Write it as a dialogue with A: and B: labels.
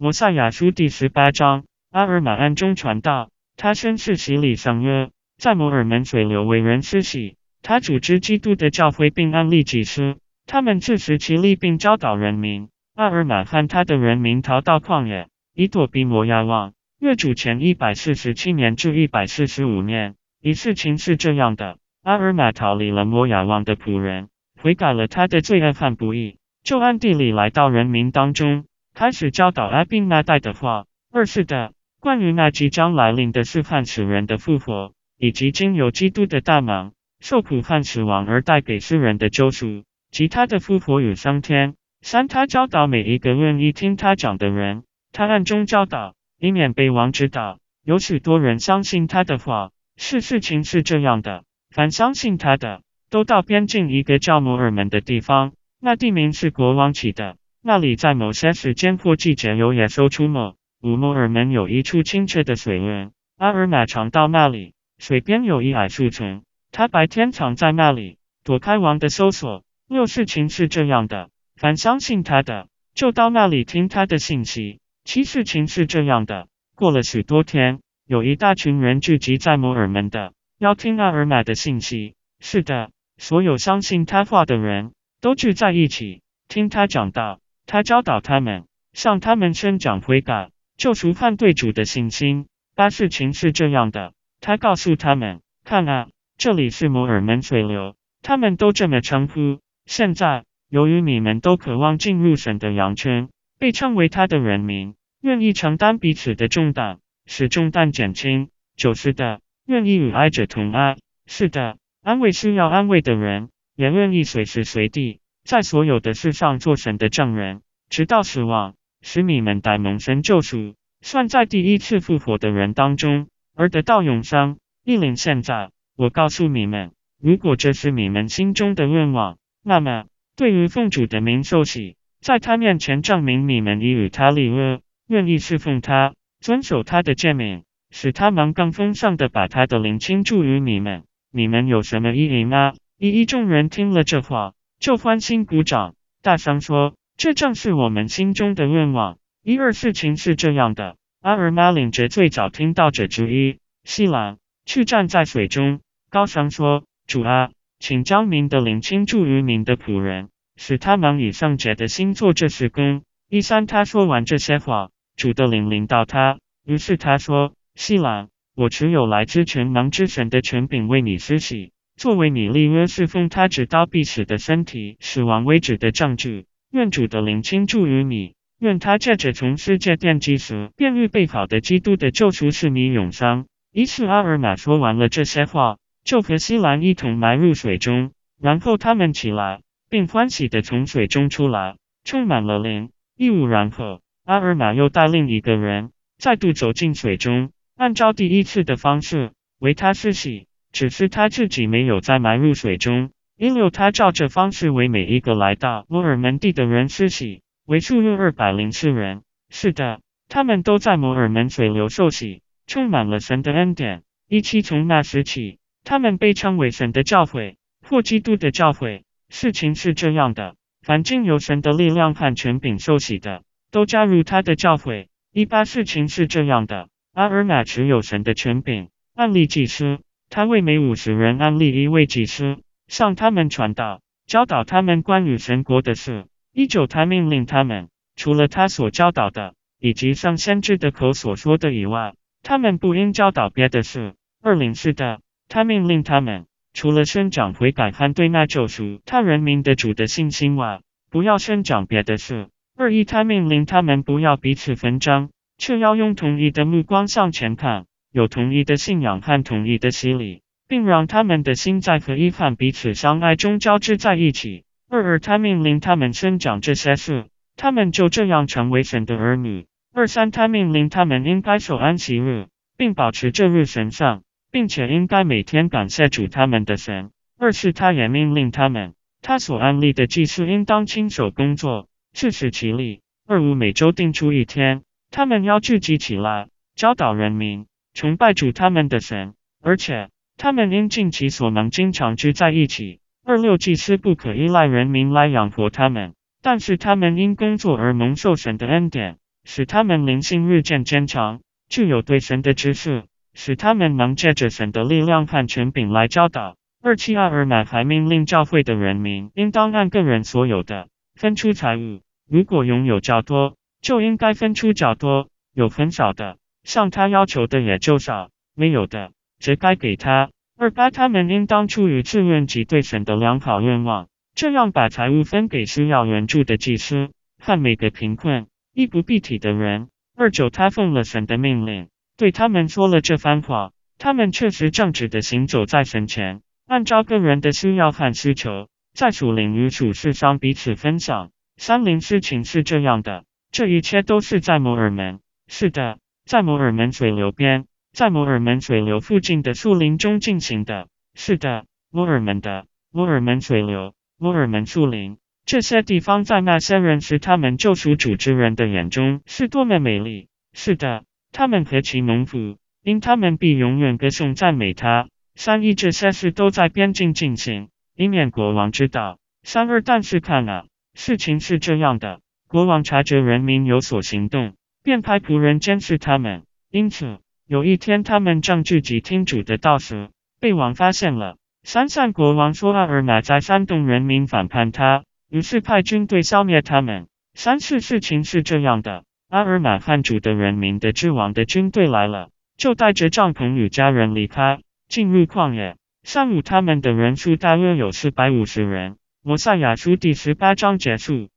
A: 摩赛亚书第十八章，阿尔玛暗中传道，他宣誓洗礼上约，在摩尔门水流为人施洗。他组织基督的教会并安利祭司，他们自食其力并教导人民。阿尔玛和他的人民逃到旷野，以躲避摩亚王。月主前一百四十七年至一百四十五年，一事情是这样的：阿尔玛逃离了摩亚王的仆人，悔改了他的罪恶和不义，就暗地里来到人民当中。开始教导阿宾那代的话。二是的，关于那即将来临的是汉死人的复活，以及经由基督的大忙、受苦和死亡而带给世人的救赎，及他的复活与升天。三，他教导每一个愿意听他讲的人，他暗中教导，以免被王知道。有许多人相信他的话。是事情是这样的，凡相信他的，都到边境一个叫摩尔门的地方，那地名是国王起的。那里在某些时间或季节有野兽出没。五摩尔门有一处清澈的水源，阿尔玛常到那里。水边有一矮树丛，他白天常在那里躲开王的搜索。六事情是这样的，凡相信他的，就到那里听他的信息。七事情是这样的，过了许多天，有一大群人聚集在摩尔门的，要听阿尔玛的信息。是的，所有相信他话的人都聚在一起听他讲道。他教导他们，向他们宣讲悔改、救赎犯对主的信心。八事情是这样的，他告诉他们：看啊，这里是摩尔门水流，他们都这么称呼。现在，由于你们都渴望进入神的羊圈，被称为他的人民，愿意承担彼此的重担，使重担减轻。九是的，愿意与哀者同哀。是的，安慰需要安慰的人，也愿意随时随地。在所有的事上做神的证人，直到死亡，使你们在蒙神救赎，算在第一次复活的人当中，而得到永生。一领现在，我告诉你们，如果这是你们心中的愿望，那么对于奉主的名受洗，在他面前证明你们已与他立约，愿意侍奉他，遵守他的诫命，使他们更丰盛的把他的灵倾注于你们。你们有什么异议吗？一一众人听了这话。就欢欣鼓掌，大声说：“这正是我们心中的愿望。”一二事情是这样的：阿尔玛领着最早听到者之一西兰去站在水中，高声说：“主啊，请将您的灵倾注于您的仆人，使他们以圣洁的心做这事工。”一三他说完这些话，主的灵临到他，于是他说：“西兰，我持有来自全能之神的权柄为你施洗。”作为你立约侍奉他直到必死的身体死亡为止的证据，愿主的灵倾注于你，愿他借着从世界奠基时便预备好的基督的救赎使你永生。于是阿尔玛说完了这些话，就和西兰一同埋入水中，然后他们起来，并欢喜地从水中出来，充满了灵。一五然后，阿尔玛又带另一个人再度走进水中，按照第一次的方式为他施洗。只是他自己没有再埋入水中。因为，他照这方式为每一个来到摩尔门地的人施洗，为数约二百零四人。是的，他们都在摩尔门水流受洗，充满了神的恩典。一七，从那时起，他们被称为神的教诲或基督的教诲。事情是这样的：凡经由神的力量和权柄受洗的，都加入他的教诲。一八，事情是这样的：阿尔玛持有神的权柄，按例祭司。他为每五十人安立一位祭司，向他们传道，教导他们关于神国的事。一九，他命令他们，除了他所教导的，以及上先知的口所说的以外，他们不应教导别的事。二零四的，他命令他们，除了宣讲悔改和对那救赎他人民的主的信心外，不要宣讲别的事。二一，他命令他们不要彼此纷争，却要用统一的目光向前看。有同一的信仰和同一的洗礼，并让他们的心在和一和彼此相爱中交织在一起。二二，他命令他们生长这些树，他们就这样成为神的儿女。二三，他命令他们应该守安息日，并保持这日神圣，并且应该每天感谢主他们的神。二是，他也命令他们，他所安立的祭司应当亲手工作，自食其力。二五，每周定出一天，他们要聚集起来，教导人民。崇拜主他们的神，而且他们应尽其所能经常聚在一起。二六祭司不可依赖人民来养活他们，但是他们因工作而蒙受神的恩典，使他们灵性日渐坚强，具有对神的知识，使他们能借着神的力量和权柄来教导。二七阿尔玛还命令教会的人民，应当按个人所有的分出财物，如果拥有较多，就应该分出较多；有很少的，向他要求的也就少；没有的，只该给他。二八他们应当出于自愿及对神的良好愿望，这样把财物分给需要援助的祭司和每个贫困、衣不蔽体的人。二九他奉了神的命令，对他们说了这番话，他们确实正直的行走在神前。按照个人的需要和需求，在属灵与属事上彼此分享。三零事情是这样的，这一切都是在摩尔门。是的，在摩尔门水流边，在摩尔门水流附近的树林中进行的。是的，摩尔门的摩尔门水流，摩尔门树林，这些地方在那些人是他们救赎主之人的眼中是多么美丽。是的，他们何其蒙福，因他们必永远歌颂赞美他。三一这些事都在边境进行，以免国王知道。三二但是看啊，事情是这样的，国王察觉人民有所行动，便派仆人监视他们。因此有一天他们正聚集听主的道时，被王发现了。三散国王说阿尔玛在煽动人民反叛他，于是派军队消灭他们。三次事情是这样的，阿尔玛汉主的人民的之王的军队来了，就带着帐篷与家人离开。进入旷野，上午他们的人数大约有四百五十人。摩赛亚书第十八章结束。